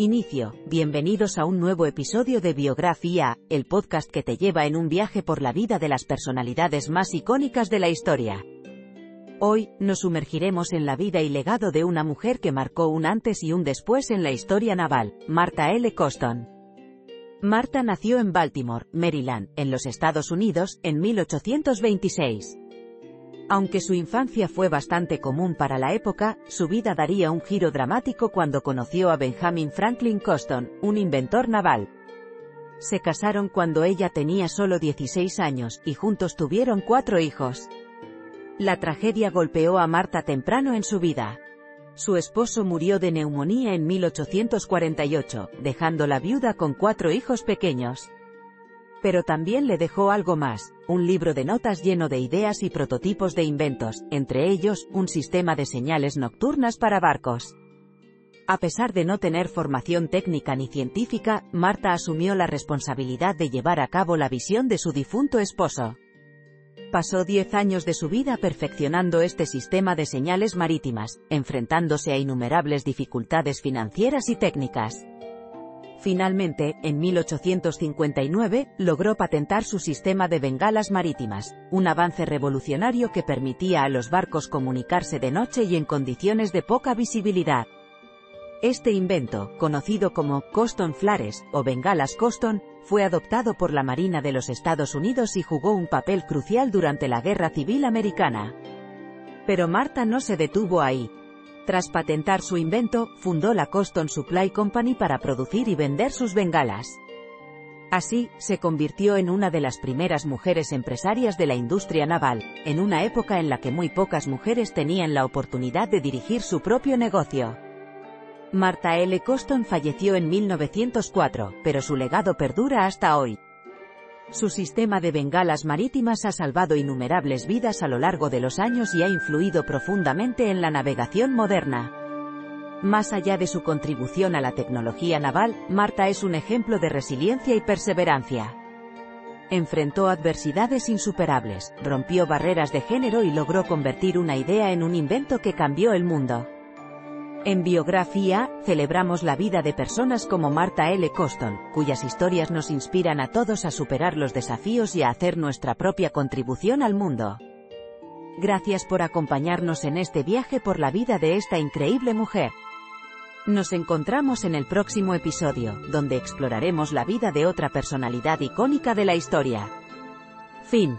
Inicio, bienvenidos a un nuevo episodio de Biografía, el podcast que te lleva en un viaje por la vida de las personalidades más icónicas de la historia. Hoy, nos sumergiremos en la vida y legado de una mujer que marcó un antes y un después en la historia naval, Martha L. Coston. Martha nació en Baltimore, Maryland, en los Estados Unidos, en 1826. Aunque su infancia fue bastante común para la época, su vida daría un giro dramático cuando conoció a Benjamin Franklin Coston, un inventor naval. Se casaron cuando ella tenía solo 16 años, y juntos tuvieron cuatro hijos. La tragedia golpeó a Marta temprano en su vida. Su esposo murió de neumonía en 1848, dejándola viuda con cuatro hijos pequeños. Pero también le dejó algo más, un libro de notas lleno de ideas y prototipos de inventos, entre ellos, un sistema de señales nocturnas para barcos. A pesar de no tener formación técnica ni científica, Marta asumió la responsabilidad de llevar a cabo la visión de su difunto esposo. Pasó diez años de su vida perfeccionando este sistema de señales marítimas, enfrentándose a innumerables dificultades financieras y técnicas. Finalmente, en 1859, logró patentar su sistema de bengalas marítimas, un avance revolucionario que permitía a los barcos comunicarse de noche y en condiciones de poca visibilidad. Este invento, conocido como Coston Flares o bengalas Coston, fue adoptado por la Marina de los Estados Unidos y jugó un papel crucial durante la Guerra Civil Americana. Pero Marta no se detuvo ahí, tras patentar su invento, fundó la Coston Supply Company para producir y vender sus bengalas. Así, se convirtió en una de las primeras mujeres empresarias de la industria naval, en una época en la que muy pocas mujeres tenían la oportunidad de dirigir su propio negocio. Martha L. Coston falleció en 1904, pero su legado perdura hasta hoy. Su sistema de bengalas marítimas ha salvado innumerables vidas a lo largo de los años y ha influido profundamente en la navegación moderna. Más allá de su contribución a la tecnología naval, Marta es un ejemplo de resiliencia y perseverancia. Enfrentó adversidades insuperables, rompió barreras de género y logró convertir una idea en un invento que cambió el mundo. En biografía, celebramos la vida de personas como Martha L. Coston, cuyas historias nos inspiran a todos a superar los desafíos y a hacer nuestra propia contribución al mundo. Gracias por acompañarnos en este viaje por la vida de esta increíble mujer. Nos encontramos en el próximo episodio, donde exploraremos la vida de otra personalidad icónica de la historia. Fin.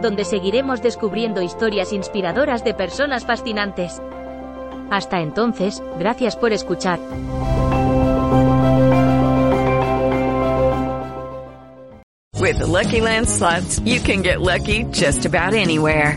donde seguiremos descubriendo historias inspiradoras de personas fascinantes. Hasta entonces, gracias por escuchar. With Lucky you can get lucky just about anywhere.